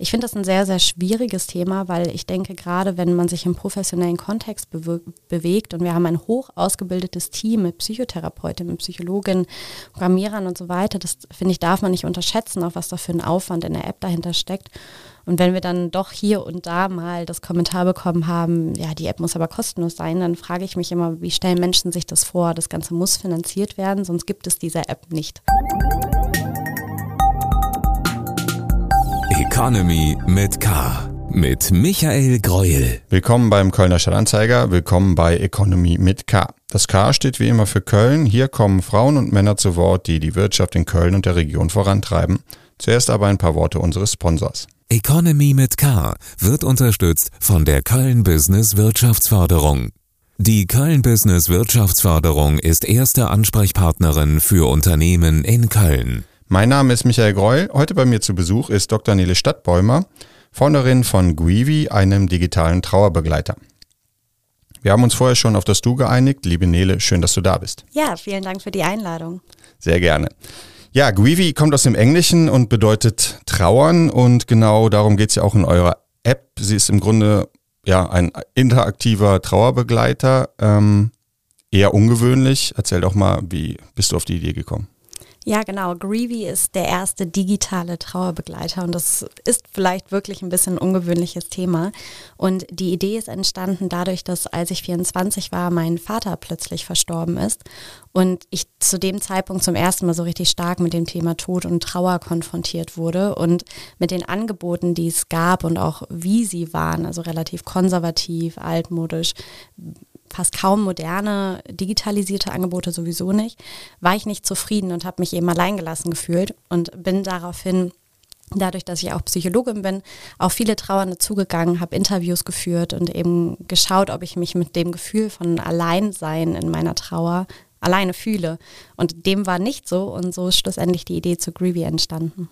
Ich finde das ein sehr, sehr schwieriges Thema, weil ich denke, gerade wenn man sich im professionellen Kontext bewe bewegt und wir haben ein hoch ausgebildetes Team mit Psychotherapeutinnen, mit Psychologen, Programmierern und so weiter, das finde ich, darf man nicht unterschätzen, auch was da für ein Aufwand in der App dahinter steckt. Und wenn wir dann doch hier und da mal das Kommentar bekommen haben, ja, die App muss aber kostenlos sein, dann frage ich mich immer, wie stellen Menschen sich das vor? Das Ganze muss finanziert werden, sonst gibt es diese App nicht. Economy mit K. Mit Michael Greuel. Willkommen beim Kölner Stadtanzeiger, willkommen bei Economy mit K. Das K steht wie immer für Köln. Hier kommen Frauen und Männer zu Wort, die die Wirtschaft in Köln und der Region vorantreiben. Zuerst aber ein paar Worte unseres Sponsors. Economy mit K wird unterstützt von der Köln Business Wirtschaftsförderung. Die Köln Business Wirtschaftsförderung ist erste Ansprechpartnerin für Unternehmen in Köln. Mein Name ist Michael Greul. Heute bei mir zu Besuch ist Dr. Nele Stadtbäumer, Founderin von Guivi, einem digitalen Trauerbegleiter. Wir haben uns vorher schon auf das Du geeinigt. Liebe Nele, schön, dass du da bist. Ja, vielen Dank für die Einladung. Sehr gerne. Ja, Guivi kommt aus dem Englischen und bedeutet trauern und genau darum geht es ja auch in eurer App. Sie ist im Grunde ja ein interaktiver Trauerbegleiter, ähm, eher ungewöhnlich. Erzähl doch mal, wie bist du auf die Idee gekommen? Ja, genau. Greevy ist der erste digitale Trauerbegleiter und das ist vielleicht wirklich ein bisschen ein ungewöhnliches Thema. Und die Idee ist entstanden dadurch, dass als ich 24 war, mein Vater plötzlich verstorben ist und ich zu dem Zeitpunkt zum ersten Mal so richtig stark mit dem Thema Tod und Trauer konfrontiert wurde und mit den Angeboten, die es gab und auch wie sie waren, also relativ konservativ, altmodisch, fast kaum moderne, digitalisierte Angebote sowieso nicht, war ich nicht zufrieden und habe mich eben alleingelassen gefühlt und bin daraufhin dadurch, dass ich auch Psychologin bin, auf viele Trauernde zugegangen, habe Interviews geführt und eben geschaut, ob ich mich mit dem Gefühl von Alleinsein in meiner Trauer alleine fühle. Und dem war nicht so und so ist schlussendlich die Idee zu Greevy entstanden.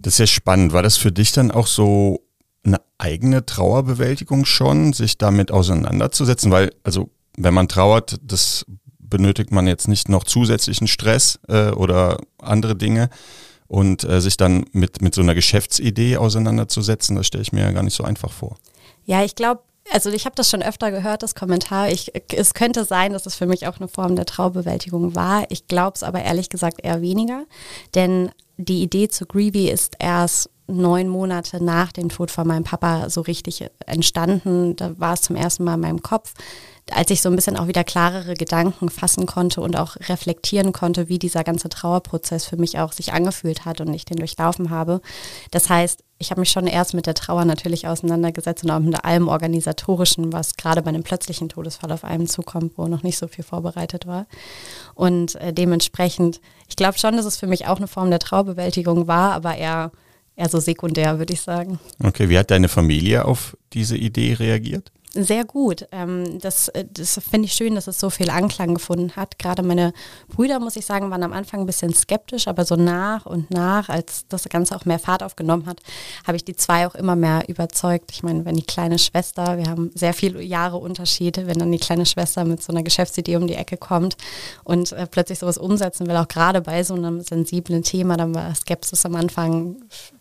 Das ist ja spannend. War das für dich dann auch so eine eigene Trauerbewältigung schon, sich damit auseinanderzusetzen? Weil, also wenn man trauert, das benötigt man jetzt nicht noch zusätzlichen Stress äh, oder andere Dinge. Und äh, sich dann mit, mit so einer Geschäftsidee auseinanderzusetzen, das stelle ich mir ja gar nicht so einfach vor. Ja, ich glaube, also ich habe das schon öfter gehört, das Kommentar. Ich, es könnte sein, dass es für mich auch eine Form der Traubewältigung war. Ich glaube es aber ehrlich gesagt eher weniger. Denn die Idee zu Greevy ist erst neun Monate nach dem Tod von meinem Papa so richtig entstanden. Da war es zum ersten Mal in meinem Kopf als ich so ein bisschen auch wieder klarere Gedanken fassen konnte und auch reflektieren konnte, wie dieser ganze Trauerprozess für mich auch sich angefühlt hat und ich den durchlaufen habe. Das heißt, ich habe mich schon erst mit der Trauer natürlich auseinandergesetzt und auch mit allem Organisatorischen, was gerade bei einem plötzlichen Todesfall auf einem zukommt, wo noch nicht so viel vorbereitet war. Und äh, dementsprechend, ich glaube schon, dass es für mich auch eine Form der Trauerbewältigung war, aber eher, eher so sekundär, würde ich sagen. Okay, wie hat deine Familie auf diese Idee reagiert? Sehr gut. Ähm, das äh, das finde ich schön, dass es so viel Anklang gefunden hat. Gerade meine Brüder, muss ich sagen, waren am Anfang ein bisschen skeptisch, aber so nach und nach, als das Ganze auch mehr Fahrt aufgenommen hat, habe ich die zwei auch immer mehr überzeugt. Ich meine, wenn die kleine Schwester, wir haben sehr viele Jahre Unterschiede, wenn dann die kleine Schwester mit so einer Geschäftsidee um die Ecke kommt und äh, plötzlich sowas umsetzen will, auch gerade bei so einem sensiblen Thema, dann war Skepsis am Anfang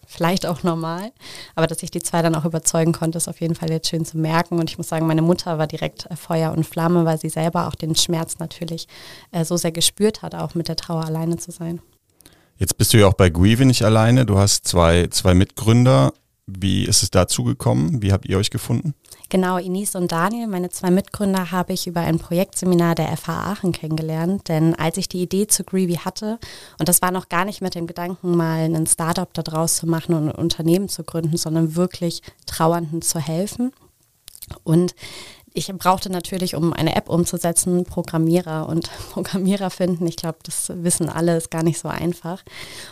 vielleicht auch normal. Aber dass ich die zwei dann auch überzeugen konnte, ist auf jeden Fall jetzt schön zu merken. Und ich muss sagen, meine Mutter war direkt äh, Feuer und Flamme, weil sie selber auch den Schmerz natürlich äh, so sehr gespürt hat, auch mit der Trauer alleine zu sein. Jetzt bist du ja auch bei Guive nicht alleine. Du hast zwei, zwei Mitgründer. Wie ist es dazu gekommen? Wie habt ihr euch gefunden? Genau, Ines und Daniel, meine zwei Mitgründer, habe ich über ein Projektseminar der FH Aachen kennengelernt. Denn als ich die Idee zu Greevy hatte, und das war noch gar nicht mit dem Gedanken, mal ein Startup daraus zu machen und ein Unternehmen zu gründen, sondern wirklich Trauernden zu helfen. Und ich brauchte natürlich, um eine App umzusetzen, Programmierer und Programmierer finden. Ich glaube, das wissen alle, ist gar nicht so einfach.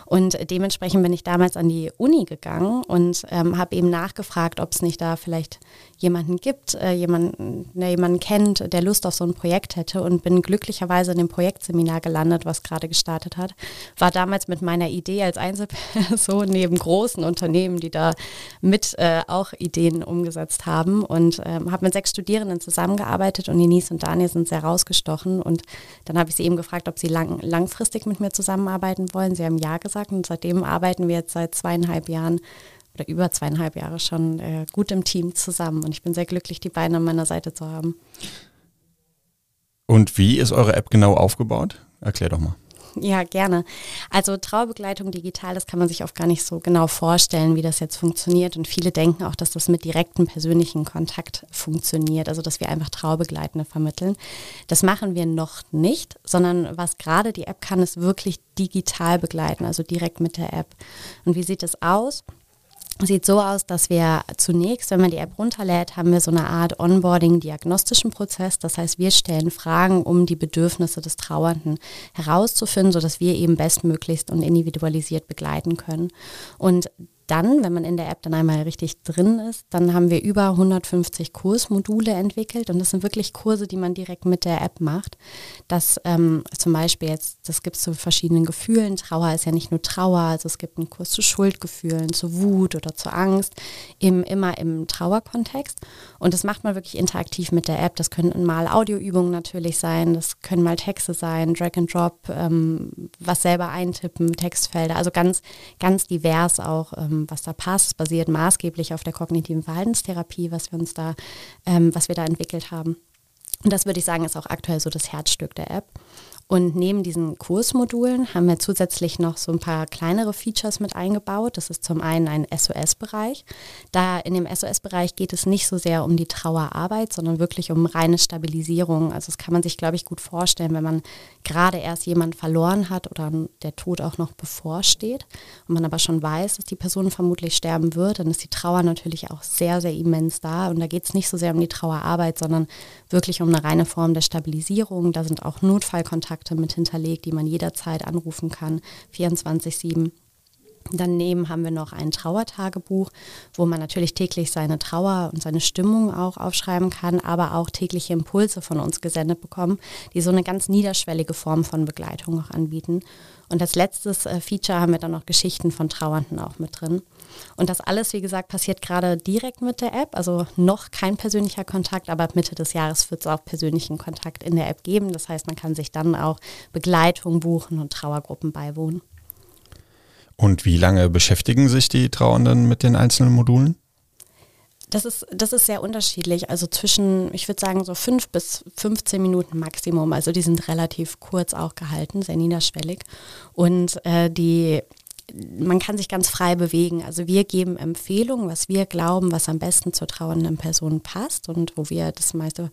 Und dementsprechend bin ich damals an die Uni gegangen und ähm, habe eben nachgefragt, ob es nicht da vielleicht jemanden gibt, äh, jemanden, der jemanden kennt, der Lust auf so ein Projekt hätte und bin glücklicherweise in dem Projektseminar gelandet, was gerade gestartet hat. War damals mit meiner Idee als Einzelperson neben großen Unternehmen, die da mit äh, auch Ideen umgesetzt haben und ähm, habe mit sechs Studierenden zusammengearbeitet und Denise und Daniel sind sehr rausgestochen und dann habe ich sie eben gefragt, ob sie lang, langfristig mit mir zusammenarbeiten wollen. Sie haben ja gesagt und seitdem arbeiten wir jetzt seit zweieinhalb Jahren oder über zweieinhalb Jahre schon äh, gut im Team zusammen und ich bin sehr glücklich, die beiden an meiner Seite zu haben. Und wie ist eure App genau aufgebaut? Erklär doch mal. Ja, gerne. Also Trauerbegleitung digital, das kann man sich oft gar nicht so genau vorstellen, wie das jetzt funktioniert. Und viele denken auch, dass das mit direktem persönlichen Kontakt funktioniert, also dass wir einfach Trauerbegleitende vermitteln. Das machen wir noch nicht, sondern was gerade die App kann, ist wirklich digital begleiten, also direkt mit der App. Und wie sieht es aus? Sieht so aus, dass wir zunächst, wenn man die App runterlädt, haben wir so eine Art Onboarding-diagnostischen Prozess. Das heißt, wir stellen Fragen, um die Bedürfnisse des Trauernden herauszufinden, sodass wir eben bestmöglichst und individualisiert begleiten können. Und dann, wenn man in der App dann einmal richtig drin ist, dann haben wir über 150 Kursmodule entwickelt und das sind wirklich Kurse, die man direkt mit der App macht. Das ähm, zum Beispiel jetzt, das gibt es zu verschiedenen Gefühlen. Trauer ist ja nicht nur Trauer, also es gibt einen Kurs zu Schuldgefühlen, zu Wut oder zu Angst, im, immer im Trauerkontext. Und das macht man wirklich interaktiv mit der App. Das können mal Audioübungen natürlich sein, das können mal Texte sein, Drag and Drop, ähm, was selber eintippen, Textfelder, also ganz, ganz divers auch. Ähm, was da passt, basiert maßgeblich auf der kognitiven Verhaltenstherapie, was wir uns da, ähm, was wir da entwickelt haben. Und das würde ich sagen, ist auch aktuell so das Herzstück der App. Und neben diesen Kursmodulen haben wir zusätzlich noch so ein paar kleinere Features mit eingebaut. Das ist zum einen ein SOS-Bereich. Da in dem SOS-Bereich geht es nicht so sehr um die Trauerarbeit, sondern wirklich um reine Stabilisierung. Also das kann man sich, glaube ich, gut vorstellen, wenn man gerade erst jemanden verloren hat oder der Tod auch noch bevorsteht und man aber schon weiß, dass die Person vermutlich sterben wird, dann ist die Trauer natürlich auch sehr, sehr immens da. Und da geht es nicht so sehr um die Trauerarbeit, sondern wirklich um eine reine Form der Stabilisierung. Da sind auch Notfallkontakte Kontakte mit hinterlegt, die man jederzeit anrufen kann, 24-7. Daneben haben wir noch ein Trauertagebuch, wo man natürlich täglich seine Trauer und seine Stimmung auch aufschreiben kann, aber auch tägliche Impulse von uns gesendet bekommen, die so eine ganz niederschwellige Form von Begleitung auch anbieten. Und als letztes äh, Feature haben wir dann noch Geschichten von Trauernden auch mit drin. Und das alles, wie gesagt, passiert gerade direkt mit der App, also noch kein persönlicher Kontakt, aber ab Mitte des Jahres wird es auch persönlichen Kontakt in der App geben. Das heißt, man kann sich dann auch Begleitung buchen und Trauergruppen beiwohnen. Und wie lange beschäftigen sich die Trauernden mit den einzelnen Modulen? Das ist, das ist sehr unterschiedlich. Also zwischen, ich würde sagen, so fünf bis 15 Minuten Maximum. Also die sind relativ kurz auch gehalten, sehr niederschwellig. Und äh, die man kann sich ganz frei bewegen. Also wir geben Empfehlungen, was wir glauben, was am besten zur trauernden Person passt und wo wir das meiste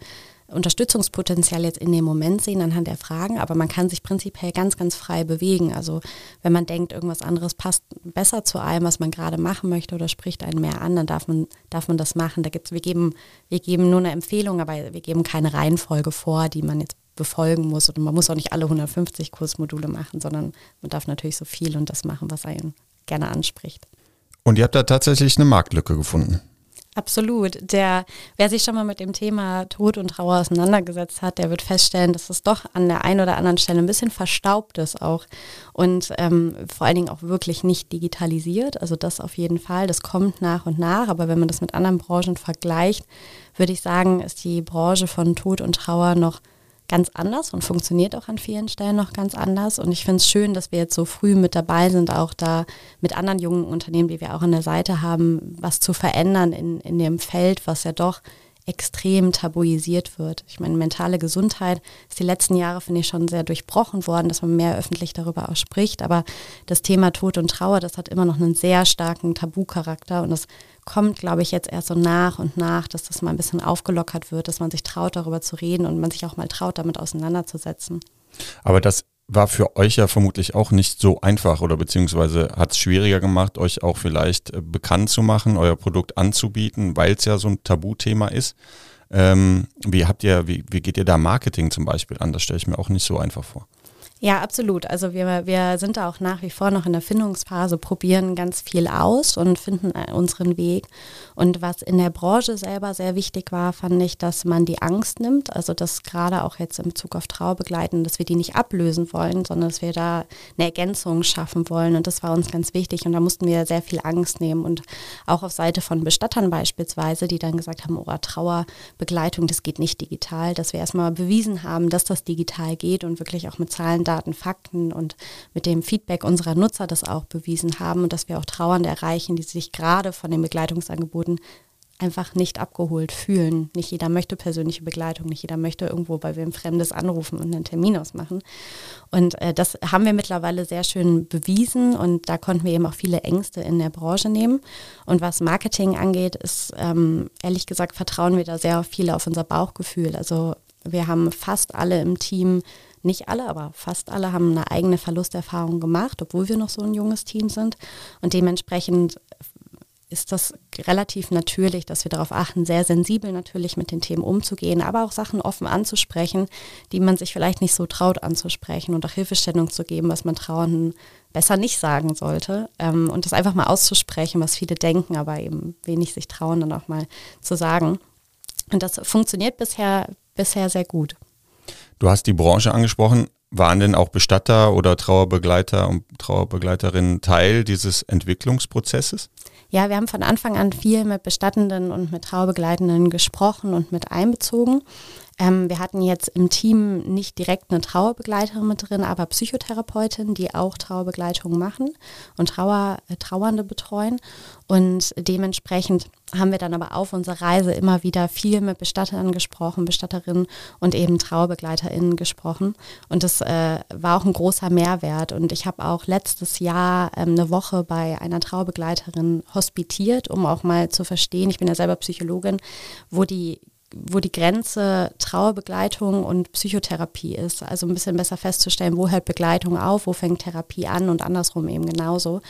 Unterstützungspotenzial jetzt in dem Moment sehen anhand der Fragen, aber man kann sich prinzipiell ganz, ganz frei bewegen. Also wenn man denkt, irgendwas anderes passt besser zu allem, was man gerade machen möchte oder spricht einen mehr an, dann darf man, darf man das machen. Da gibt's, wir geben, wir geben nur eine Empfehlung, aber wir geben keine Reihenfolge vor, die man jetzt befolgen muss. Und man muss auch nicht alle 150 Kursmodule machen, sondern man darf natürlich so viel und das machen, was einen gerne anspricht. Und ihr habt da tatsächlich eine Marktlücke gefunden. Absolut. Der, wer sich schon mal mit dem Thema Tod und Trauer auseinandergesetzt hat, der wird feststellen, dass es doch an der einen oder anderen Stelle ein bisschen verstaubt ist auch und ähm, vor allen Dingen auch wirklich nicht digitalisiert. Also das auf jeden Fall. Das kommt nach und nach. Aber wenn man das mit anderen Branchen vergleicht, würde ich sagen, ist die Branche von Tod und Trauer noch ganz anders und funktioniert auch an vielen Stellen noch ganz anders. Und ich finde es schön, dass wir jetzt so früh mit dabei sind, auch da mit anderen jungen Unternehmen, die wir auch an der Seite haben, was zu verändern in, in dem Feld, was ja doch extrem tabuisiert wird. Ich meine, mentale Gesundheit ist die letzten Jahre, finde ich, schon sehr durchbrochen worden, dass man mehr öffentlich darüber auch spricht. Aber das Thema Tod und Trauer, das hat immer noch einen sehr starken Tabucharakter und das kommt, glaube ich, jetzt erst so nach und nach, dass das mal ein bisschen aufgelockert wird, dass man sich traut, darüber zu reden und man sich auch mal traut, damit auseinanderzusetzen. Aber das war für euch ja vermutlich auch nicht so einfach oder beziehungsweise hat es schwieriger gemacht, euch auch vielleicht äh, bekannt zu machen, euer Produkt anzubieten, weil es ja so ein Tabuthema ist. Ähm, wie habt ihr, wie, wie geht ihr da Marketing zum Beispiel an? Das stelle ich mir auch nicht so einfach vor. Ja, absolut. Also wir, wir sind da auch nach wie vor noch in der Findungsphase, probieren ganz viel aus und finden äh, unseren Weg. Und was in der Branche selber sehr wichtig war, fand ich, dass man die Angst nimmt. Also dass gerade auch jetzt im Bezug auf Trauerbegleiten, dass wir die nicht ablösen wollen, sondern dass wir da eine Ergänzung schaffen wollen. Und das war uns ganz wichtig. Und da mussten wir sehr viel Angst nehmen. Und auch auf Seite von Bestattern beispielsweise, die dann gesagt haben, oh, Trauerbegleitung, das geht nicht digital, dass wir erstmal bewiesen haben, dass das digital geht und wirklich auch mit Zahlen Daten, Fakten und mit dem Feedback unserer Nutzer das auch bewiesen haben und dass wir auch Trauernde erreichen, die sich gerade von den Begleitungsangeboten einfach nicht abgeholt fühlen. Nicht jeder möchte persönliche Begleitung, nicht jeder möchte irgendwo bei wem Fremdes anrufen und einen Termin ausmachen. Und äh, das haben wir mittlerweile sehr schön bewiesen und da konnten wir eben auch viele Ängste in der Branche nehmen. Und was Marketing angeht, ist ähm, ehrlich gesagt, vertrauen wir da sehr viel auf unser Bauchgefühl. Also wir haben fast alle im Team nicht alle, aber fast alle haben eine eigene Verlusterfahrung gemacht, obwohl wir noch so ein junges Team sind. Und dementsprechend ist das relativ natürlich, dass wir darauf achten, sehr sensibel natürlich mit den Themen umzugehen, aber auch Sachen offen anzusprechen, die man sich vielleicht nicht so traut anzusprechen und auch Hilfestellung zu geben, was man Trauernden besser nicht sagen sollte ähm, und das einfach mal auszusprechen, was viele denken, aber eben wenig sich trauen, dann auch mal zu sagen. Und das funktioniert bisher, bisher sehr gut. Du hast die Branche angesprochen. Waren denn auch Bestatter oder Trauerbegleiter und Trauerbegleiterinnen Teil dieses Entwicklungsprozesses? Ja, wir haben von Anfang an viel mit Bestattenden und mit Trauerbegleitenden gesprochen und mit einbezogen. Ähm, wir hatten jetzt im Team nicht direkt eine Trauerbegleiterin mit drin, aber Psychotherapeutin, die auch Trauerbegleitung machen und Trauer, äh, Trauernde betreuen. Und dementsprechend haben wir dann aber auf unserer Reise immer wieder viel mit Bestattern gesprochen, Bestatterinnen und eben TrauerbegleiterInnen gesprochen. Und das äh, war auch ein großer Mehrwert. Und ich habe auch letztes Jahr ähm, eine Woche bei einer Trauerbegleiterin hospitiert, um auch mal zu verstehen, ich bin ja selber Psychologin, wo die wo die Grenze Trauerbegleitung und Psychotherapie ist. Also ein bisschen besser festzustellen, wo hört Begleitung auf, wo fängt Therapie an und andersrum eben genauso.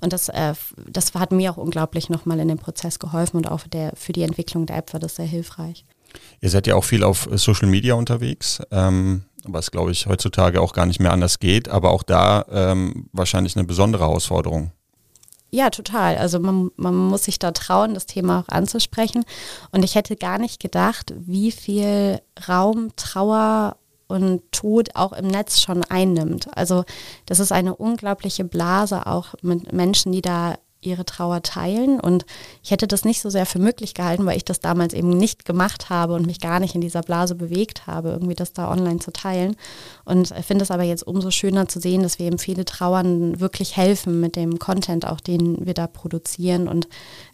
Und das, äh, das hat mir auch unglaublich nochmal in dem Prozess geholfen und auch für, der, für die Entwicklung der App war das sehr hilfreich. Ihr seid ja auch viel auf Social Media unterwegs, ähm, was glaube ich heutzutage auch gar nicht mehr anders geht, aber auch da ähm, wahrscheinlich eine besondere Herausforderung. Ja, total. Also man, man muss sich da trauen, das Thema auch anzusprechen. Und ich hätte gar nicht gedacht, wie viel Raum Trauer und Tod auch im Netz schon einnimmt. Also das ist eine unglaubliche Blase auch mit Menschen, die da ihre Trauer teilen. Und ich hätte das nicht so sehr für möglich gehalten, weil ich das damals eben nicht gemacht habe und mich gar nicht in dieser Blase bewegt habe, irgendwie das da online zu teilen. Und finde es aber jetzt umso schöner zu sehen, dass wir eben viele Trauern wirklich helfen mit dem Content, auch den wir da produzieren. Und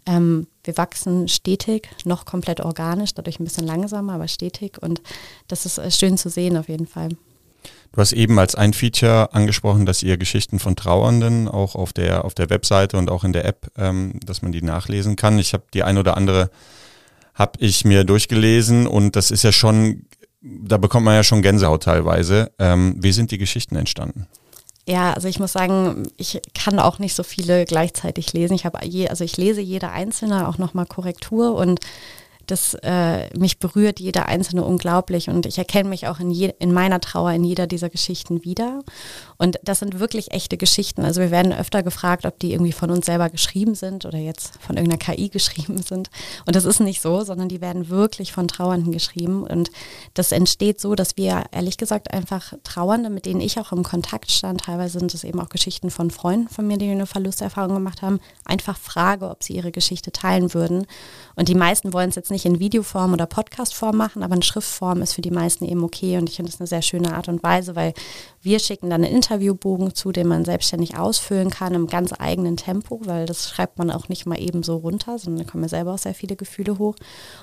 ähm, wir wachsen stetig, noch komplett organisch, dadurch ein bisschen langsamer, aber stetig. Und das ist äh, schön zu sehen auf jeden Fall. Du hast eben als ein Feature angesprochen, dass ihr Geschichten von Trauernden auch auf der, auf der Webseite und auch in der App, ähm, dass man die nachlesen kann. Ich habe die ein oder andere, habe ich mir durchgelesen und das ist ja schon, da bekommt man ja schon Gänsehaut teilweise. Ähm, wie sind die Geschichten entstanden? Ja, also ich muss sagen, ich kann auch nicht so viele gleichzeitig lesen. Ich habe je, also ich lese jede einzelne auch nochmal Korrektur und das äh, mich berührt jeder einzelne unglaublich und ich erkenne mich auch in, je, in meiner Trauer in jeder dieser Geschichten wieder. Und das sind wirklich echte Geschichten. Also wir werden öfter gefragt, ob die irgendwie von uns selber geschrieben sind oder jetzt von irgendeiner KI geschrieben sind. Und das ist nicht so, sondern die werden wirklich von Trauernden geschrieben. Und das entsteht so, dass wir ehrlich gesagt einfach Trauernde, mit denen ich auch im Kontakt stand, teilweise sind es eben auch Geschichten von Freunden von mir, die eine Verlusterfahrung gemacht haben, einfach frage, ob sie ihre Geschichte teilen würden. Und die meisten wollen es jetzt nicht in Videoform oder Podcastform machen, aber in Schriftform ist für die meisten eben okay. Und ich finde das eine sehr schöne Art und Weise, weil wir schicken dann einen Interviewbogen zu, den man selbstständig ausfüllen kann im ganz eigenen Tempo, weil das schreibt man auch nicht mal eben so runter, sondern da kommen ja selber auch sehr viele Gefühle hoch.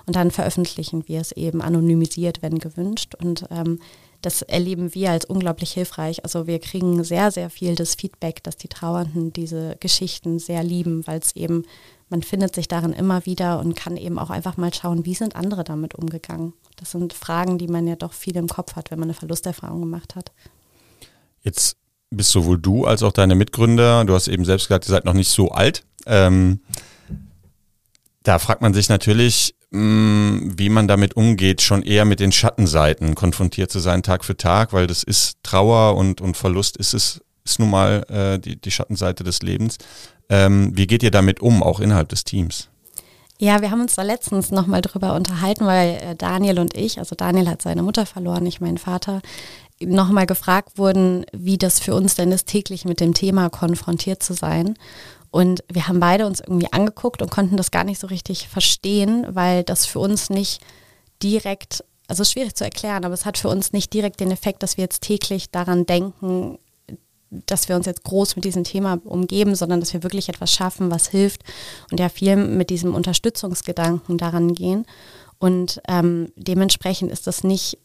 Und dann veröffentlichen wir es eben anonymisiert, wenn gewünscht. Und ähm, das erleben wir als unglaublich hilfreich. Also wir kriegen sehr, sehr viel das Feedback, dass die Trauernden diese Geschichten sehr lieben, weil es eben man findet sich darin immer wieder und kann eben auch einfach mal schauen, wie sind andere damit umgegangen. Das sind Fragen, die man ja doch viel im Kopf hat, wenn man eine Verlusterfahrung gemacht hat. Jetzt bist sowohl du als auch deine Mitgründer, du hast eben selbst gesagt, ihr seid noch nicht so alt. Ähm, da fragt man sich natürlich, mh, mm, wie man damit umgeht, schon eher mit den Schattenseiten konfrontiert zu sein, Tag für Tag, weil das ist Trauer und, und Verlust ist es, ist nun mal äh, die, die Schattenseite des Lebens. Ähm, wie geht ihr damit um, auch innerhalb des Teams? Ja, wir haben uns da letztens nochmal drüber unterhalten, weil äh, Daniel und ich, also Daniel hat seine Mutter verloren, ich meinen Vater, nochmal gefragt wurden, wie das für uns denn ist, täglich mit dem Thema konfrontiert zu sein. Und wir haben beide uns irgendwie angeguckt und konnten das gar nicht so richtig verstehen, weil das für uns nicht direkt also schwierig zu erklären, aber es hat für uns nicht direkt den Effekt, dass wir jetzt täglich daran denken, dass wir uns jetzt groß mit diesem Thema umgeben, sondern dass wir wirklich etwas schaffen, was hilft und ja viel mit diesem Unterstützungsgedanken daran gehen. Und ähm, dementsprechend ist das nicht,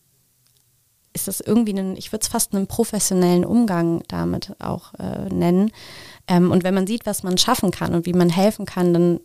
ist das irgendwie ein, ich würde es fast einen professionellen Umgang damit auch äh, nennen. Ähm, und wenn man sieht, was man schaffen kann und wie man helfen kann, dann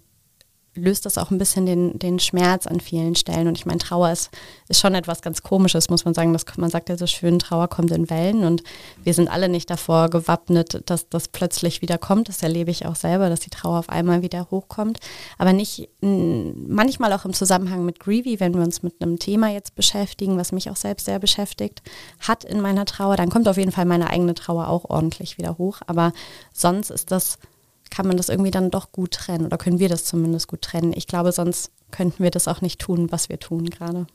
löst das auch ein bisschen den, den Schmerz an vielen Stellen. Und ich meine, Trauer ist, ist schon etwas ganz Komisches, muss man sagen. Das, man sagt ja so schön, Trauer kommt in Wellen und wir sind alle nicht davor gewappnet, dass das plötzlich wieder kommt. Das erlebe ich auch selber, dass die Trauer auf einmal wieder hochkommt. Aber nicht manchmal auch im Zusammenhang mit Greevy, wenn wir uns mit einem Thema jetzt beschäftigen, was mich auch selbst sehr beschäftigt hat in meiner Trauer, dann kommt auf jeden Fall meine eigene Trauer auch ordentlich wieder hoch. Aber sonst ist das kann man das irgendwie dann doch gut trennen oder können wir das zumindest gut trennen. Ich glaube, sonst könnten wir das auch nicht tun, was wir tun gerade.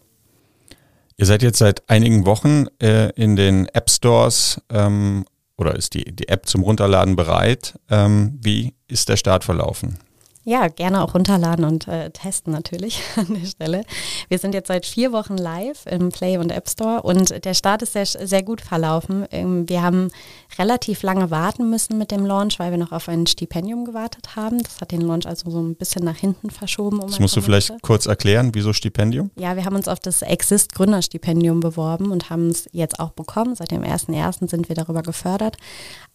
Ihr seid jetzt seit einigen Wochen äh, in den App Stores ähm, oder ist die, die App zum Runterladen bereit? Ähm, wie ist der Start verlaufen? Ja, gerne auch runterladen und äh, testen natürlich an der Stelle. Wir sind jetzt seit vier Wochen live im Play und App Store und der Start ist sehr, sehr gut verlaufen. Ähm, wir haben relativ lange warten müssen mit dem Launch, weil wir noch auf ein Stipendium gewartet haben. Das hat den Launch also so ein bisschen nach hinten verschoben. Um das musst du vielleicht kurz erklären, wieso Stipendium? Ja, wir haben uns auf das Exist Gründerstipendium beworben und haben es jetzt auch bekommen. Seit dem 1.1. sind wir darüber gefördert.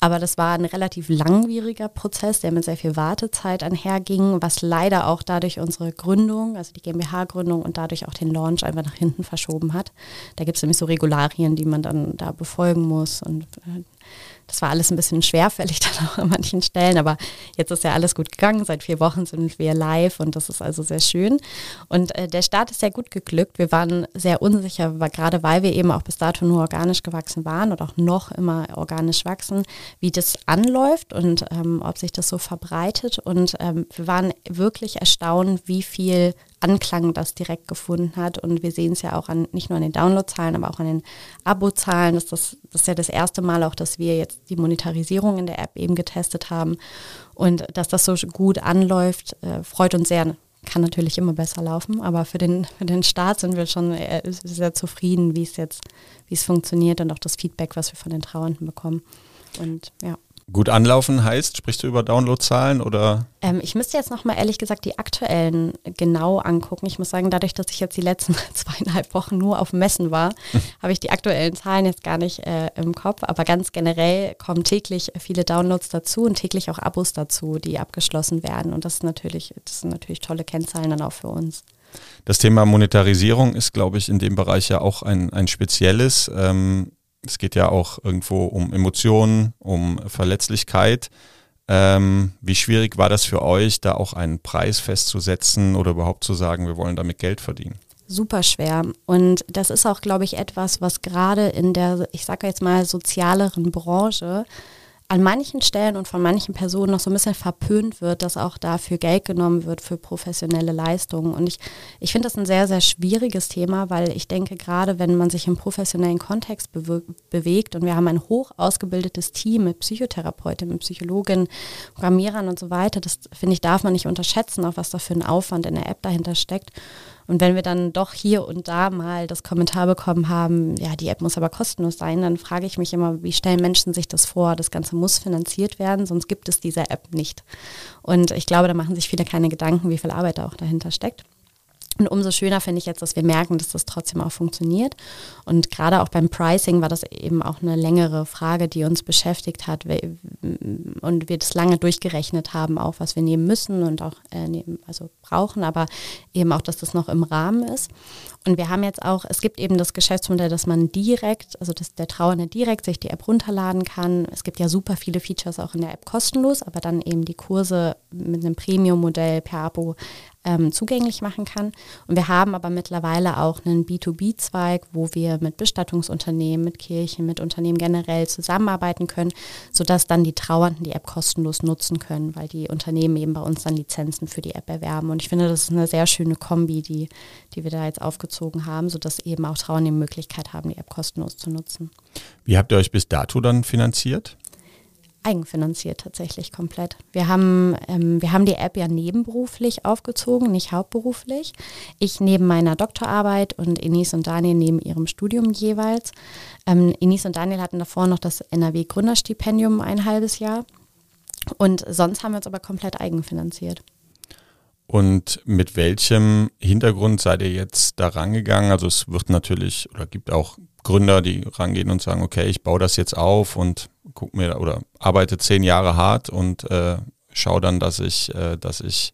Aber das war ein relativ langwieriger Prozess, der mit sehr viel Wartezeit einherging ging, was leider auch dadurch unsere Gründung, also die GmbH-Gründung und dadurch auch den Launch einfach nach hinten verschoben hat. Da gibt es nämlich so Regularien, die man dann da befolgen muss und äh, das war alles ein bisschen schwerfällig dann auch an manchen Stellen, aber jetzt ist ja alles gut gegangen. Seit vier Wochen sind wir live und das ist also sehr schön. Und äh, der Start ist sehr gut geglückt. Wir waren sehr unsicher, weil, gerade weil wir eben auch bis dato nur organisch gewachsen waren und auch noch immer organisch wachsen, wie das anläuft und ähm, ob sich das so verbreitet. Und ähm, wir waren wirklich erstaunt, wie viel Anklang das direkt gefunden hat. Und wir sehen es ja auch an, nicht nur an den Downloadzahlen, aber auch an den Abozahlen. Das, das, das ist ja das erste Mal auch, dass wir jetzt die Monetarisierung in der App eben getestet haben. Und dass das so gut anläuft, äh, freut uns sehr. Kann natürlich immer besser laufen, aber für den, für den Start sind wir schon sehr zufrieden, wie es jetzt, wie es funktioniert und auch das Feedback, was wir von den Trauernden bekommen. Und ja. Gut anlaufen heißt, sprichst du über Downloadzahlen oder? Ähm, ich müsste jetzt nochmal ehrlich gesagt die aktuellen genau angucken. Ich muss sagen, dadurch, dass ich jetzt die letzten zweieinhalb Wochen nur auf Messen war, habe ich die aktuellen Zahlen jetzt gar nicht äh, im Kopf. Aber ganz generell kommen täglich viele Downloads dazu und täglich auch Abos dazu, die abgeschlossen werden. Und das ist natürlich, das sind natürlich tolle Kennzahlen dann auch für uns. Das Thema Monetarisierung ist, glaube ich, in dem Bereich ja auch ein, ein spezielles. Ähm, es geht ja auch irgendwo um Emotionen, um Verletzlichkeit. Ähm, wie schwierig war das für euch, da auch einen Preis festzusetzen oder überhaupt zu sagen, wir wollen damit Geld verdienen? Super schwer. Und das ist auch, glaube ich, etwas, was gerade in der, ich sage jetzt mal, sozialeren Branche an manchen Stellen und von manchen Personen noch so ein bisschen verpönt wird, dass auch dafür Geld genommen wird für professionelle Leistungen. Und ich, ich finde das ein sehr, sehr schwieriges Thema, weil ich denke, gerade wenn man sich im professionellen Kontext bewe bewegt und wir haben ein hoch ausgebildetes Team mit Psychotherapeutinnen, mit Psychologinnen, Programmierern und so weiter, das finde ich, darf man nicht unterschätzen, auch was da für ein Aufwand in der App dahinter steckt. Und wenn wir dann doch hier und da mal das Kommentar bekommen haben, ja, die App muss aber kostenlos sein, dann frage ich mich immer, wie stellen Menschen sich das vor? Das Ganze muss finanziert werden, sonst gibt es diese App nicht. Und ich glaube, da machen sich viele keine Gedanken, wie viel Arbeit da auch dahinter steckt. Und umso schöner finde ich jetzt, dass wir merken, dass das trotzdem auch funktioniert. Und gerade auch beim Pricing war das eben auch eine längere Frage, die uns beschäftigt hat und wir das lange durchgerechnet haben, auch was wir nehmen müssen und auch äh, nehmen, also brauchen, aber eben auch, dass das noch im Rahmen ist. Und wir haben jetzt auch, es gibt eben das Geschäftsmodell, dass man direkt, also dass der Trauernde direkt sich die App runterladen kann. Es gibt ja super viele Features auch in der App kostenlos, aber dann eben die Kurse mit einem Premium-Modell per Abo ähm, zugänglich machen kann. Und wir haben aber mittlerweile auch einen B2B-Zweig, wo wir mit Bestattungsunternehmen, mit Kirchen, mit Unternehmen generell zusammenarbeiten können, sodass dann die Trauernden die App kostenlos nutzen können, weil die Unternehmen eben bei uns dann Lizenzen für die App erwerben. Und ich finde, das ist eine sehr schöne Kombi, die, die wir da jetzt aufgezogen haben, sodass eben auch Trauernde die Möglichkeit haben, die App kostenlos zu nutzen. Wie habt ihr euch bis dato dann finanziert? Eigenfinanziert tatsächlich komplett. Wir haben, ähm, wir haben die App ja nebenberuflich aufgezogen, nicht hauptberuflich. Ich neben meiner Doktorarbeit und Enis und Daniel neben ihrem Studium jeweils. Ähm, Enis und Daniel hatten davor noch das NRW Gründerstipendium ein halbes Jahr. Und sonst haben wir uns aber komplett eigenfinanziert. Und mit welchem Hintergrund seid ihr jetzt da rangegangen? Also es wird natürlich oder gibt auch Gründer, die rangehen und sagen, okay, ich baue das jetzt auf und guck mir oder arbeite zehn Jahre hart und äh, schaue dann, dass ich, äh, dass ich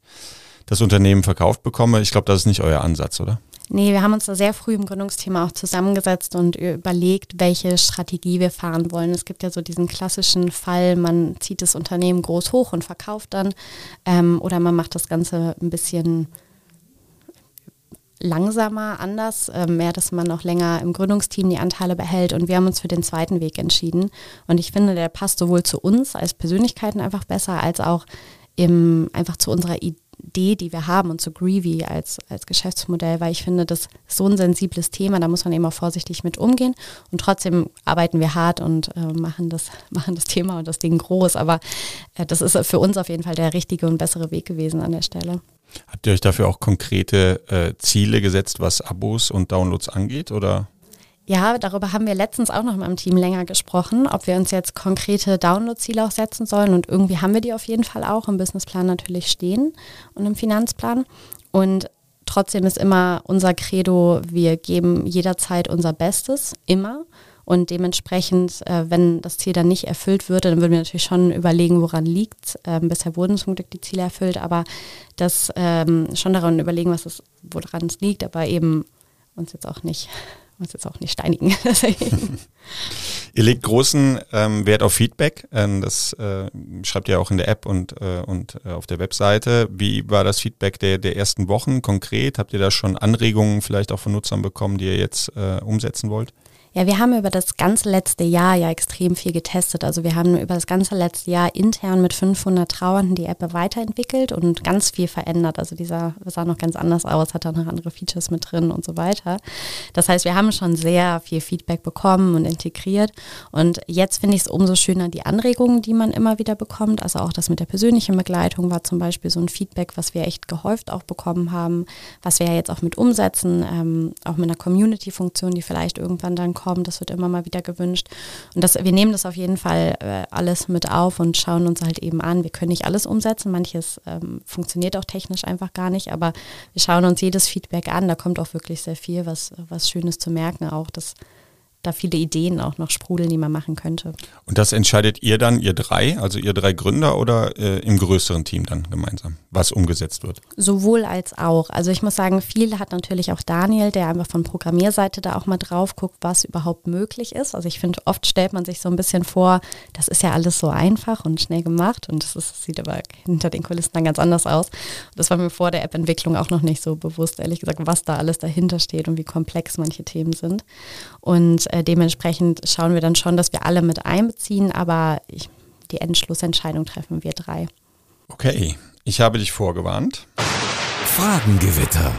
das Unternehmen verkauft bekomme. Ich glaube, das ist nicht euer Ansatz, oder? Nee, wir haben uns da sehr früh im Gründungsthema auch zusammengesetzt und überlegt, welche Strategie wir fahren wollen. Es gibt ja so diesen klassischen Fall, man zieht das Unternehmen groß hoch und verkauft dann ähm, oder man macht das Ganze ein bisschen langsamer, anders, äh, mehr, dass man noch länger im Gründungsteam die Anteile behält. Und wir haben uns für den zweiten Weg entschieden. Und ich finde, der passt sowohl zu uns als Persönlichkeiten einfach besser, als auch im, einfach zu unserer Idee, die wir haben und zu Greevy als, als Geschäftsmodell, weil ich finde, das ist so ein sensibles Thema, da muss man eben auch vorsichtig mit umgehen. Und trotzdem arbeiten wir hart und äh, machen, das, machen das Thema und das Ding groß. Aber äh, das ist für uns auf jeden Fall der richtige und bessere Weg gewesen an der Stelle. Habt ihr euch dafür auch konkrete äh, Ziele gesetzt, was Abos und Downloads angeht, oder? Ja, darüber haben wir letztens auch noch mit dem Team länger gesprochen, ob wir uns jetzt konkrete Download-Ziele auch setzen sollen. Und irgendwie haben wir die auf jeden Fall auch im Businessplan natürlich stehen und im Finanzplan. Und trotzdem ist immer unser Credo, wir geben jederzeit unser Bestes, immer. Und dementsprechend, äh, wenn das Ziel dann nicht erfüllt würde, dann würden wir natürlich schon überlegen, woran liegt ähm, Bisher wurden zum Glück die Ziele erfüllt, aber das ähm, schon daran überlegen, was es, woran es liegt, aber eben uns jetzt auch nicht uns jetzt auch nicht steinigen. ihr legt großen ähm, Wert auf Feedback. Ähm, das äh, schreibt ihr auch in der App und, äh, und äh, auf der Webseite. Wie war das Feedback der, der ersten Wochen konkret? Habt ihr da schon Anregungen vielleicht auch von Nutzern bekommen, die ihr jetzt äh, umsetzen wollt? Ja, wir haben über das ganze letzte Jahr ja extrem viel getestet. Also wir haben über das ganze letzte Jahr intern mit 500 Trauernden die App weiterentwickelt und ganz viel verändert. Also dieser sah noch ganz anders aus, hat da noch andere Features mit drin und so weiter. Das heißt, wir haben schon sehr viel Feedback bekommen und integriert. Und jetzt finde ich es umso schöner, die Anregungen, die man immer wieder bekommt. Also auch das mit der persönlichen Begleitung war zum Beispiel so ein Feedback, was wir echt gehäuft auch bekommen haben, was wir ja jetzt auch mit umsetzen, ähm, auch mit einer Community-Funktion, die vielleicht irgendwann dann kommen. Das wird immer mal wieder gewünscht. Und das, wir nehmen das auf jeden Fall äh, alles mit auf und schauen uns halt eben an. Wir können nicht alles umsetzen. Manches ähm, funktioniert auch technisch einfach gar nicht, aber wir schauen uns jedes Feedback an. Da kommt auch wirklich sehr viel, was, was Schönes zu merken, auch das da viele Ideen auch noch sprudeln, die man machen könnte. Und das entscheidet ihr dann, ihr drei, also ihr drei Gründer oder äh, im größeren Team dann gemeinsam, was umgesetzt wird? Sowohl als auch. Also ich muss sagen, viel hat natürlich auch Daniel, der einfach von Programmierseite da auch mal drauf guckt, was überhaupt möglich ist. Also ich finde, oft stellt man sich so ein bisschen vor, das ist ja alles so einfach und schnell gemacht und das, ist, das sieht aber hinter den Kulissen dann ganz anders aus. das war mir vor der App-Entwicklung auch noch nicht so bewusst, ehrlich gesagt, was da alles dahinter steht und wie komplex manche Themen sind. Und äh, dementsprechend schauen wir dann schon, dass wir alle mit einbeziehen, aber ich, die Endschlussentscheidung treffen wir drei. Okay, ich habe dich vorgewarnt. Fragengewitter.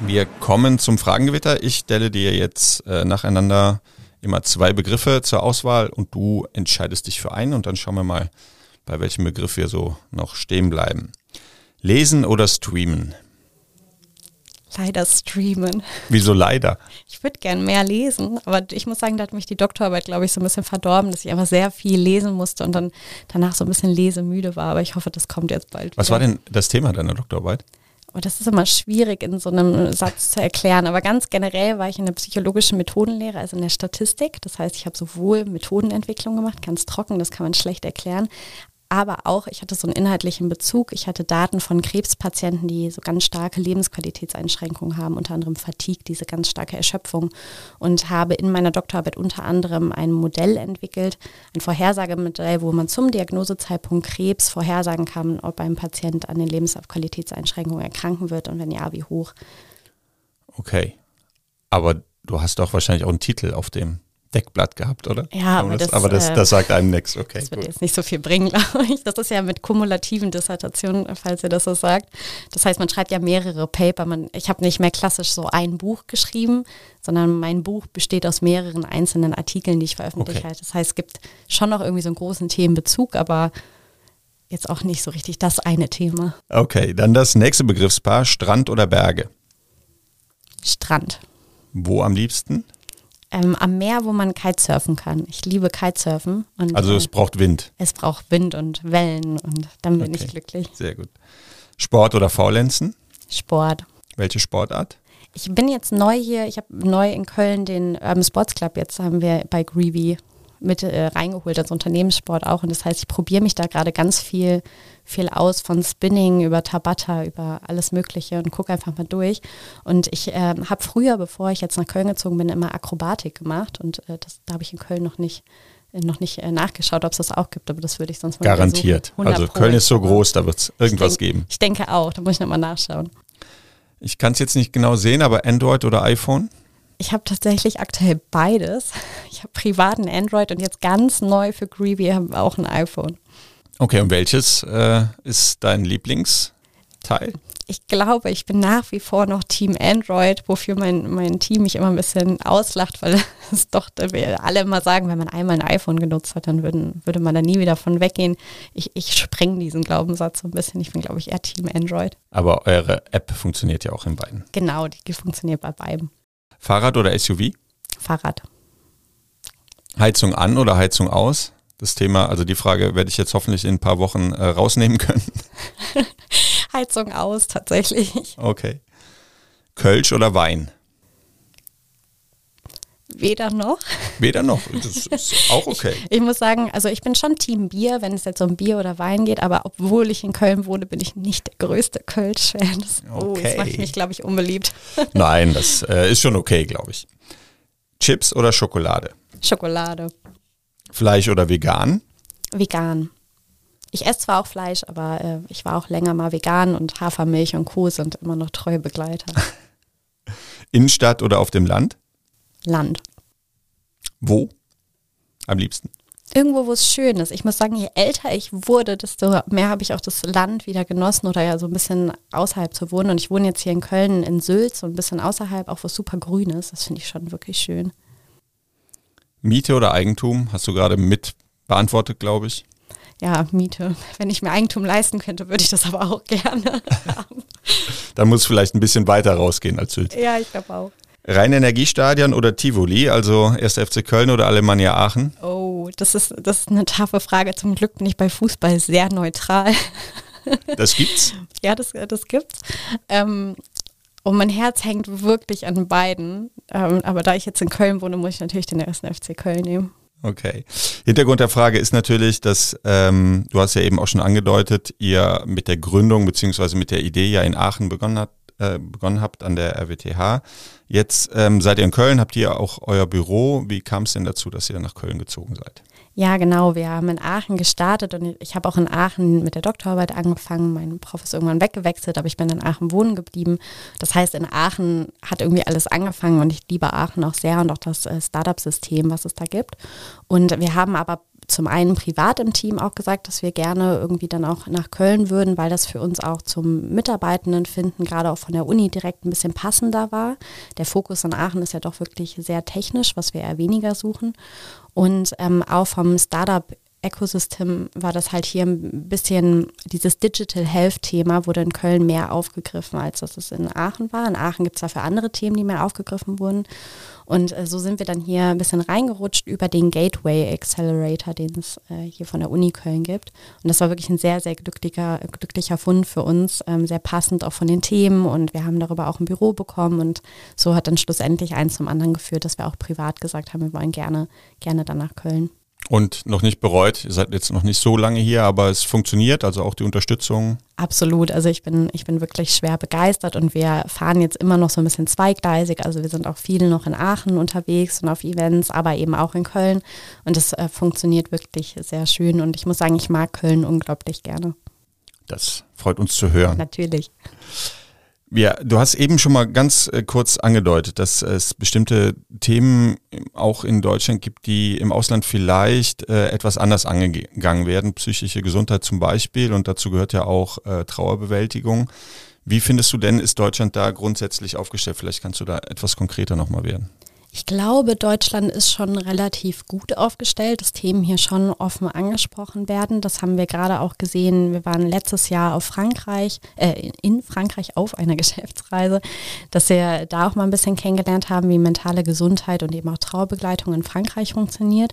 Wir kommen zum Fragengewitter. Ich stelle dir jetzt äh, nacheinander immer zwei Begriffe zur Auswahl und du entscheidest dich für einen und dann schauen wir mal, bei welchem Begriff wir so noch stehen bleiben. Lesen oder streamen? Leider streamen. Wieso leider? Ich würde gern mehr lesen, aber ich muss sagen, da hat mich die Doktorarbeit, glaube ich, so ein bisschen verdorben, dass ich einfach sehr viel lesen musste und dann danach so ein bisschen lesemüde war. Aber ich hoffe, das kommt jetzt bald. Was wieder. war denn das Thema deiner Doktorarbeit? Oh, das ist immer schwierig in so einem Satz zu erklären. Aber ganz generell war ich in der psychologischen Methodenlehre, also in der Statistik. Das heißt, ich habe sowohl Methodenentwicklung gemacht, ganz trocken, das kann man schlecht erklären, aber auch, ich hatte so einen inhaltlichen Bezug. Ich hatte Daten von Krebspatienten, die so ganz starke Lebensqualitätseinschränkungen haben, unter anderem Fatigue, diese ganz starke Erschöpfung. Und habe in meiner Doktorarbeit unter anderem ein Modell entwickelt, ein Vorhersagemodell, wo man zum Diagnosezeitpunkt Krebs vorhersagen kann, ob ein Patient an den Lebensqualitätseinschränkungen erkranken wird und wenn ja, wie hoch. Okay. Aber du hast doch wahrscheinlich auch einen Titel auf dem Deckblatt gehabt, oder? Ja, aber das, das, aber das, äh, das sagt einem nichts. Okay, Das wird gut. jetzt nicht so viel bringen, glaube ich. Das ist ja mit kumulativen Dissertationen, falls ihr das so sagt. Das heißt, man schreibt ja mehrere Paper. Man, ich habe nicht mehr klassisch so ein Buch geschrieben, sondern mein Buch besteht aus mehreren einzelnen Artikeln, die ich veröffentliche. Okay. Das heißt, es gibt schon noch irgendwie so einen großen Themenbezug, aber jetzt auch nicht so richtig das eine Thema. Okay, dann das nächste Begriffspaar, Strand oder Berge. Strand. Wo am liebsten? Ähm, am Meer, wo man Kitesurfen kann. Ich liebe Kitesurfen. Und, Also äh, es braucht Wind. es braucht Wind und Wellen und dann bin Okay. ich glücklich. Sehr gut. Sport oder Faulenzen? Sport. Welche Sportart? Ich bin jetzt neu hier, ich habe neu in Köln den Urban Sports Club, jetzt haben wir bei Greevy mit äh, reingeholt als Unternehmenssport auch. Und das heißt, ich probiere mich da gerade ganz viel, viel aus, von Spinning über Tabata, über alles Mögliche und gucke einfach mal durch. Und ich ähm, habe früher, bevor ich jetzt nach Köln gezogen bin, immer Akrobatik gemacht und äh, das, da habe ich in Köln noch nicht äh, noch nicht äh, nachgeschaut, ob es das auch gibt, aber das würde ich sonst mal Garantiert. versuchen. 100 Also. Köln ist so groß, da wird es irgendwas ich denk, geben. Ich denke auch, da muss ich nochmal nachschauen. Ich kann es jetzt nicht genau sehen, aber Android oder iPhone? Ich habe tatsächlich aktuell beides. Ich habe privat ein Android und jetzt ganz neu für Greevy haben wir auch ein iPhone. Okay, und welches äh, ist dein Lieblingsteil? Ich glaube, ich bin nach wie vor noch Team Android, wofür mein, mein Team mich immer ein bisschen auslacht, weil es doch wir alle immer sagen, wenn man einmal ein iPhone genutzt hat, dann würden, würde man da nie wieder von weggehen. Ich, ich spreng diesen Glaubenssatz so ein bisschen. Ich bin, glaube ich, eher Team Android. Aber eure App funktioniert ja auch in beiden. Genau, die funktioniert bei beiden. Fahrrad oder SUV? Fahrrad. Heizung an oder Heizung aus? Das Thema, also die Frage werde ich jetzt hoffentlich in ein paar Wochen äh, rausnehmen können. Heizung aus, tatsächlich. Okay. Kölsch oder Wein? Weder noch. Weder noch. Das ist auch okay. Ich muss sagen, also ich bin schon Team Bier, wenn es jetzt um Bier oder Wein geht, aber obwohl ich in Köln wohne, bin ich nicht der größte Kölsch-Fan. Das, oh, das Okay. macht mich, glaube ich, unbeliebt. Nein, das äh, ist schon okay, glaube ich. Chips oder Schokolade? Schokolade. Fleisch oder vegan? Vegan. Ich esse zwar auch Fleisch, aber äh, ich war auch länger mal vegan und Hafermilch und Co. sind immer noch treue Begleiter. Innenstadt oder auf dem Land? Land. Wo? Am liebsten. Irgendwo, wo es schön ist. Ich muss sagen, je älter ich wurde, desto mehr habe ich auch das Land wieder genossen oder ja so ein bisschen außerhalb zu wohnen. Und ich wohne jetzt hier in Köln in Sylt, so ein bisschen außerhalb, auch wo es super grün ist. Das finde ich schon wirklich schön. Miete oder Eigentum? Hast du gerade mit beantwortet, glaube ich. Ja, Miete. Wenn ich mir Eigentum leisten könnte, würde ich das aber auch gerne haben. Dann muss es vielleicht ein bisschen weiter rausgehen als Sylt. Ja, ich glaube auch. Rein Energiestadion oder Tivoli, also 1. FC Köln oder Alemannia Aachen? Oh, das ist, das ist eine taffe Frage. Zum Glück bin ich bei Fußball sehr neutral. Das gibt's. ja, das, das gibt's. Ähm, und mein Herz hängt wirklich an beiden. Ähm, aber da ich jetzt in Köln wohne, muss ich natürlich den ersten FC Köln nehmen. Okay. Hintergrund der Frage ist natürlich, dass ähm, du hast ja eben auch schon angedeutet, ihr mit der Gründung beziehungsweise mit der Idee ja in Aachen begonnen, hat, äh, begonnen habt an der RWTH. Jetzt ähm, seid ihr in Köln, habt ihr auch euer Büro. Wie kam es denn dazu, dass ihr nach Köln gezogen seid? Ja, genau. Wir haben in Aachen gestartet und ich habe auch in Aachen mit der Doktorarbeit angefangen. Mein Prof ist irgendwann weggewechselt, aber ich bin in Aachen wohnen geblieben. Das heißt, in Aachen hat irgendwie alles angefangen und ich liebe Aachen auch sehr und auch das äh, Startup-System, was es da gibt. Und wir haben aber zum einen privat im Team auch gesagt, dass wir gerne irgendwie dann auch nach Köln würden, weil das für uns auch zum Mitarbeitenden finden, gerade auch von der Uni direkt ein bisschen passender war. Der Fokus in Aachen ist ja doch wirklich sehr technisch, was wir eher weniger suchen. Und ähm, auch vom Startup Ecosystem war das halt hier ein bisschen, dieses Digital Health Thema wurde in Köln mehr aufgegriffen, als das es in Aachen war. In Aachen gibt es dafür andere Themen, die mehr aufgegriffen wurden. Und äh, so sind wir dann hier ein bisschen reingerutscht über den Gateway Accelerator, den es äh, hier von der Uni Köln gibt. Und das war wirklich ein sehr, sehr glücklicher, glücklicher Fund für uns, ähm, sehr passend auch von den Themen. Und wir haben darüber auch ein Büro bekommen. Und so hat dann schlussendlich eins zum anderen geführt, dass wir auch privat gesagt haben, wir wollen gerne, gerne dann nach Köln. Und noch nicht bereut, ihr seid jetzt noch nicht so lange hier, aber es funktioniert, also auch die Unterstützung. Absolut, also ich bin, ich bin wirklich schwer begeistert und wir fahren jetzt immer noch so ein bisschen zweigleisig. Also wir sind auch viel noch in Aachen unterwegs und auf Events, aber eben auch in Köln. Und das äh, funktioniert wirklich sehr schön. Und ich muss sagen, ich mag Köln unglaublich gerne. Das freut uns zu hören. Natürlich. Ja, du hast eben schon mal ganz äh, kurz angedeutet, dass es bestimmte Themen auch in Deutschland gibt, die im Ausland vielleicht äh, etwas anders angegangen werden. Psychische Gesundheit zum Beispiel und dazu gehört ja auch äh, Trauerbewältigung. Wie findest du denn, ist Deutschland da grundsätzlich aufgestellt? Vielleicht kannst du da etwas konkreter nochmal werden. Ich glaube, Deutschland ist schon relativ gut aufgestellt, dass Themen hier schon offen angesprochen werden. Das haben wir gerade auch gesehen. Wir waren letztes Jahr auf Frankreich, äh, in Frankreich auf einer Geschäftsreise, dass wir da auch mal ein bisschen kennengelernt haben, wie mentale Gesundheit und eben auch Trauerbegleitung in Frankreich funktioniert.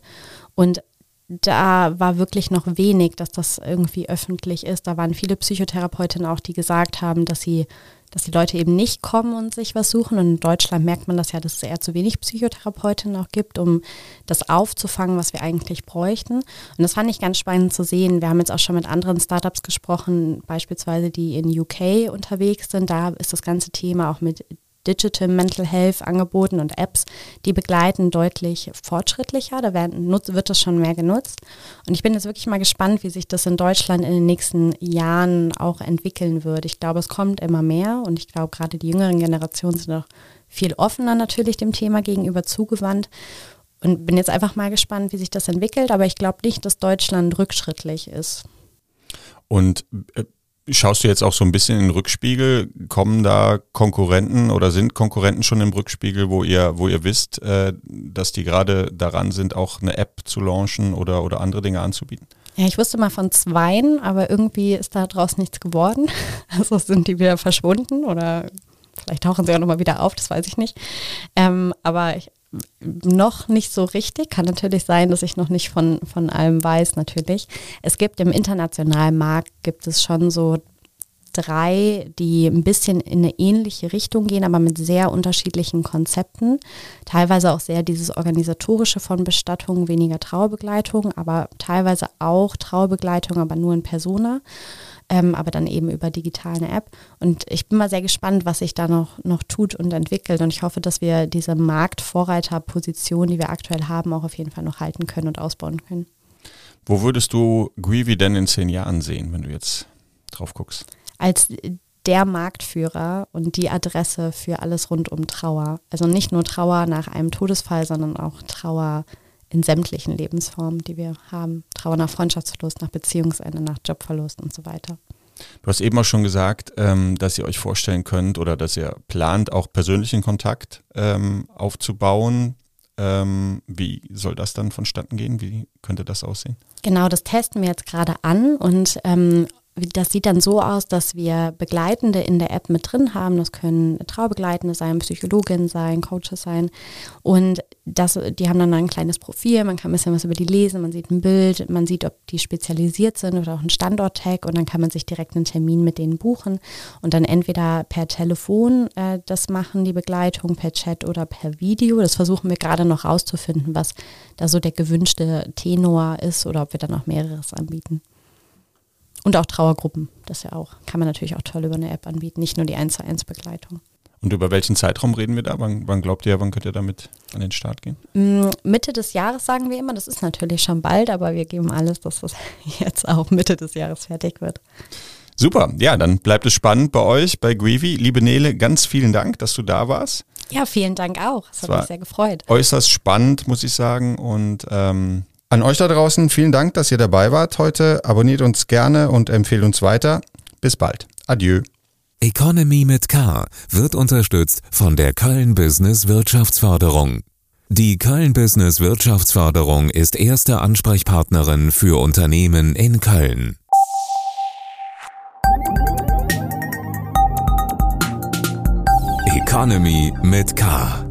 Und da war wirklich noch wenig, dass das irgendwie öffentlich ist. Da waren viele Psychotherapeutinnen auch, die gesagt haben, dass sie, dass die Leute eben nicht kommen und sich was suchen. Und in Deutschland merkt man das ja, dass es eher zu wenig Psychotherapeutinnen auch gibt, um das aufzufangen, was wir eigentlich bräuchten. Und das fand ich ganz spannend zu sehen. Wir haben jetzt auch schon mit anderen Startups gesprochen, beispielsweise die in UK unterwegs sind. Da ist das ganze Thema auch mit Digital Mental Health Angeboten und Apps, die begleiten deutlich fortschrittlicher. Da werden, wird das schon mehr genutzt. Und ich bin jetzt wirklich mal gespannt, wie sich das in Deutschland in den nächsten Jahren auch entwickeln wird. Ich glaube, es kommt immer mehr und ich glaube, gerade die jüngeren Generationen sind auch viel offener natürlich dem Thema gegenüber zugewandt. Und bin jetzt einfach mal gespannt, wie sich das entwickelt. Aber ich glaube nicht, dass Deutschland rückschrittlich ist. Und äh, Schaust du jetzt auch so ein bisschen in den Rückspiegel? Kommen da Konkurrenten oder sind Konkurrenten schon im Rückspiegel, wo ihr, wo ihr wisst, äh, dass die gerade daran sind, auch eine App zu launchen oder, oder andere Dinge anzubieten? Ja, ich wusste mal von zweien, aber irgendwie ist da draus nichts geworden. Also sind die wieder verschwunden oder vielleicht tauchen sie auch nochmal wieder auf, das weiß ich nicht. Ähm, aber ich, noch nicht so richtig. Kann natürlich sein, dass ich noch nicht von, von allem weiß, natürlich. Es gibt im internationalen Markt, gibt es schon so drei, die ein bisschen in eine ähnliche Richtung gehen, aber mit sehr unterschiedlichen Konzepten. Teilweise auch sehr dieses organisatorische von Bestattung, weniger Trauerbegleitung, aber teilweise auch Trauerbegleitung, aber nur in Persona ähm, aber dann eben über digitale App. Und ich bin mal sehr gespannt, was sich da noch, noch tut und entwickelt. Und ich hoffe, dass wir diese Marktvorreiterposition, die wir aktuell haben, auch auf jeden Fall noch halten können und ausbauen können. Wo würdest du Greevy denn in zehn Jahren sehen, wenn du jetzt drauf guckst? Als der Marktführer und die Adresse für alles rund um Trauer. Also nicht nur Trauer nach einem Todesfall, sondern auch Trauer in sämtlichen Lebensformen, die wir haben. Trauer nach Freundschaftsverlust, nach Beziehungsende, nach Jobverlust und so weiter. Du hast eben auch schon gesagt, ähm, dass ihr euch vorstellen könnt oder dass ihr plant, auch persönlichen Kontakt ähm, aufzubauen. Ähm, wie soll das dann vonstatten gehen? Wie könnte das aussehen? Genau, das testen wir jetzt gerade an und das sieht dann so aus, dass wir Begleitende in der App mit drin haben. Das können Traubegleitende sein, Psychologin sein, Coaches sein. Und das, die haben dann ein kleines Profil, man kann ein bisschen was über die lesen, man sieht ein Bild, man sieht, ob die spezialisiert sind oder auch ein Standort-Tag und dann kann man sich direkt einen Termin mit denen buchen und dann entweder per Telefon äh, das machen, die Begleitung, per Chat oder per Video. Das versuchen wir gerade noch rauszufinden, was da so der gewünschte Tenor ist oder ob wir dann auch mehreres anbieten. Und auch Trauergruppen, das ja auch, kann man natürlich auch toll über eine App anbieten, nicht nur die 1 zu 1 Begleitung. Und über welchen Zeitraum reden wir da? Wann, wann, glaubt ihr, wann könnt ihr damit an den Start gehen? Mm, Mitte des Jahres sagen wir immer, das ist natürlich schon bald, aber wir geben alles, dass das jetzt auch Mitte des Jahres fertig wird. Super, ja, dann bleibt es spannend bei euch, bei Greevy. Liebe Nele, ganz vielen Dank, dass du da warst. Ja, vielen Dank auch. Es hat mich sehr gefreut. Äußerst spannend, muss ich sagen. Und ähm, an euch da draußen vielen Dank, dass ihr dabei wart heute. Abonniert uns gerne und empfehlt uns weiter. Bis bald. Adieu. Economy mit K wird unterstützt von der Köln Business Wirtschaftsförderung. Die Köln Business Wirtschaftsförderung ist erste Ansprechpartnerin für Unternehmen in Köln. Economy mit K.